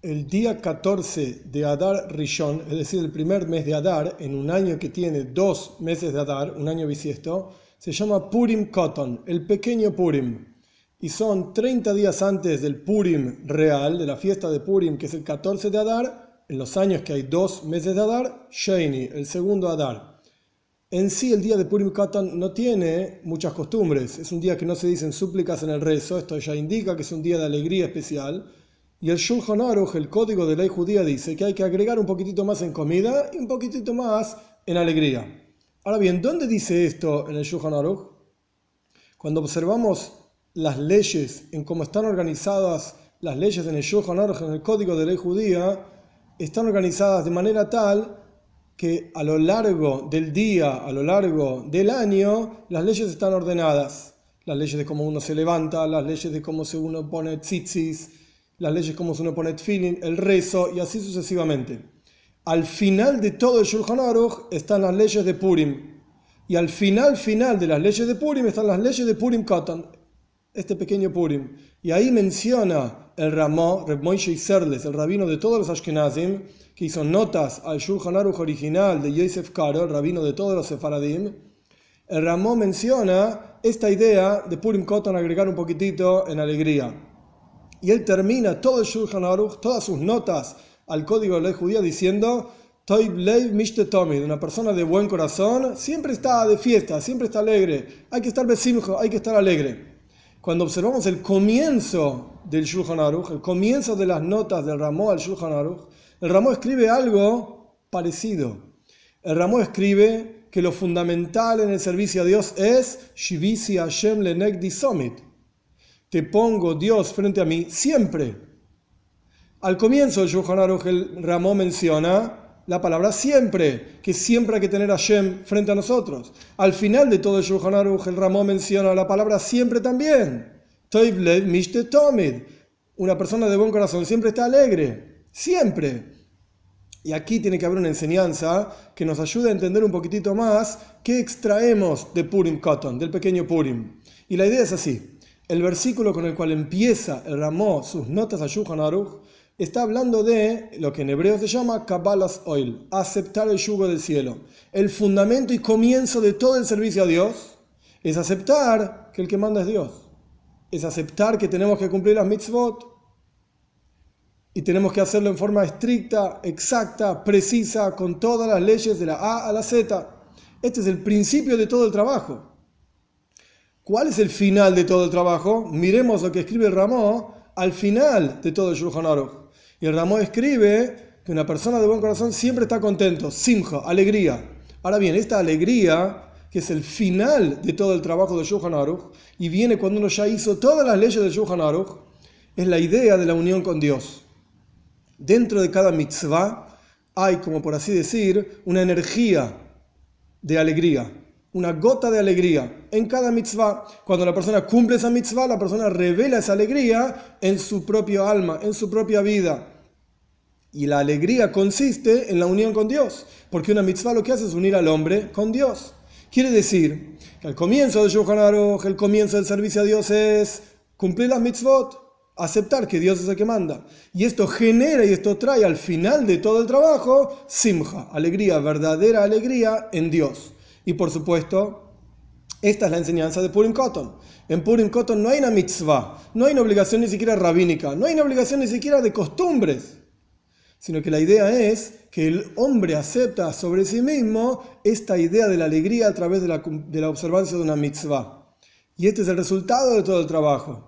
El día 14 de Adar Rishon, es decir, el primer mes de Adar, en un año que tiene dos meses de Adar, un año bisiesto, se llama Purim Cotton, el pequeño Purim. Y son 30 días antes del Purim real, de la fiesta de Purim, que es el 14 de Adar, en los años que hay dos meses de Adar, Sheni, el segundo Adar. En sí, el día de Purim Cotton no tiene muchas costumbres. Es un día que no se dicen súplicas en el rezo, esto ya indica que es un día de alegría especial y el Shulchan Aruch, el código de ley judía, dice que hay que agregar un poquitito más en comida y un poquitito más en alegría. Ahora bien, ¿dónde dice esto en el Shulchan Aruch? Cuando observamos las leyes, en cómo están organizadas las leyes en el Shulchan Aruch, en el código de ley judía, están organizadas de manera tal que a lo largo del día, a lo largo del año, las leyes están ordenadas. Las leyes de cómo uno se levanta, las leyes de cómo uno pone tzitzis, las leyes como se uno pone feeling, el rezo y así sucesivamente. Al final de todo el Shulchan Aruch están las leyes de Purim. Y al final, final de las leyes de Purim están las leyes de Purim Katan, este pequeño Purim. Y ahí menciona el Ramó, Reb Moishe Serles, el rabino de todos los Ashkenazim, que hizo notas al Shulchan Aruch original de Yosef Karo, el rabino de todos los Sefaradim. El Ramó menciona esta idea de Purim Katan agregar un poquitito en alegría. Y él termina todo el Shulchan Aruch, todas sus notas al código de ley judía diciendo una persona de buen corazón, siempre está de fiesta, siempre está alegre. Hay que estar besimjo, hay que estar alegre. Cuando observamos el comienzo del Shulchan Aruch, el comienzo de las notas del Ramó al Shulchan Aruch, el Ramó escribe algo parecido. El Ramó escribe que lo fundamental en el servicio a Dios es Shivisi Hashem Lenegdi Somit te pongo Dios frente a mí siempre. Al comienzo de Shulchan Aruch el Ramó menciona la palabra siempre, que siempre hay que tener a Shem frente a nosotros. Al final de todo el Shulchan Aruch el Ramó menciona la palabra siempre también. Una persona de buen corazón siempre está alegre, siempre. Y aquí tiene que haber una enseñanza que nos ayude a entender un poquitito más qué extraemos de Purim Cotton, del pequeño Purim. Y la idea es así. El versículo con el cual empieza el Ramó sus notas a Shulchan Aruch está hablando de lo que en hebreo se llama Kabbalas Oil, aceptar el yugo del cielo. El fundamento y comienzo de todo el servicio a Dios es aceptar que el que manda es Dios. Es aceptar que tenemos que cumplir las mitzvot y tenemos que hacerlo en forma estricta, exacta, precisa, con todas las leyes de la A a la Z. Este es el principio de todo el trabajo. ¿Cuál es el final de todo el trabajo? Miremos lo que escribe el al final de todo el Shulchan Aruch. Y el escribe que una persona de buen corazón siempre está contento, simja, alegría. Ahora bien, esta alegría, que es el final de todo el trabajo de Shulchan Aruch, y viene cuando uno ya hizo todas las leyes de Shulchan Aruch, es la idea de la unión con Dios. Dentro de cada mitzvah hay, como por así decir, una energía de alegría una gota de alegría en cada mitzvah. Cuando la persona cumple esa mitzvah, la persona revela esa alegría en su propio alma, en su propia vida. Y la alegría consiste en la unión con Dios, porque una mitzvah lo que hace es unir al hombre con Dios. Quiere decir que al comienzo de Shulchan Aruch, el comienzo del servicio a Dios es cumplir las mitzvot, aceptar que Dios es el que manda. Y esto genera y esto trae al final de todo el trabajo simja, alegría, verdadera alegría en Dios. Y por supuesto, esta es la enseñanza de Purim Cotton. En Purim Cotton no hay una mitzvah, no hay una obligación ni siquiera rabínica, no hay una obligación ni siquiera de costumbres, sino que la idea es que el hombre acepta sobre sí mismo esta idea de la alegría a través de la, observancia de una mitzvah. Y este es el resultado de todo el trabajo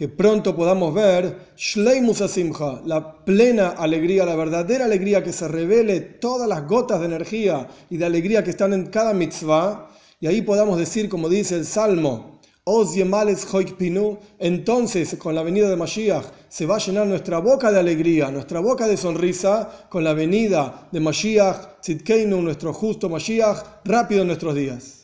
que pronto podamos ver Shleimus Asimcha, la plena alegría, la verdadera alegría que se revele todas las gotas de energía y de alegría que están en cada mitzvah, y ahí podamos decir, como dice el Salmo, Oz Yemales Pinu, entonces con la venida de Mashiach se va a llenar nuestra boca de alegría, nuestra boca de sonrisa, con la venida de Mashiach, Tzidkeinu, nuestro justo Mashiach, rápido en nuestros días.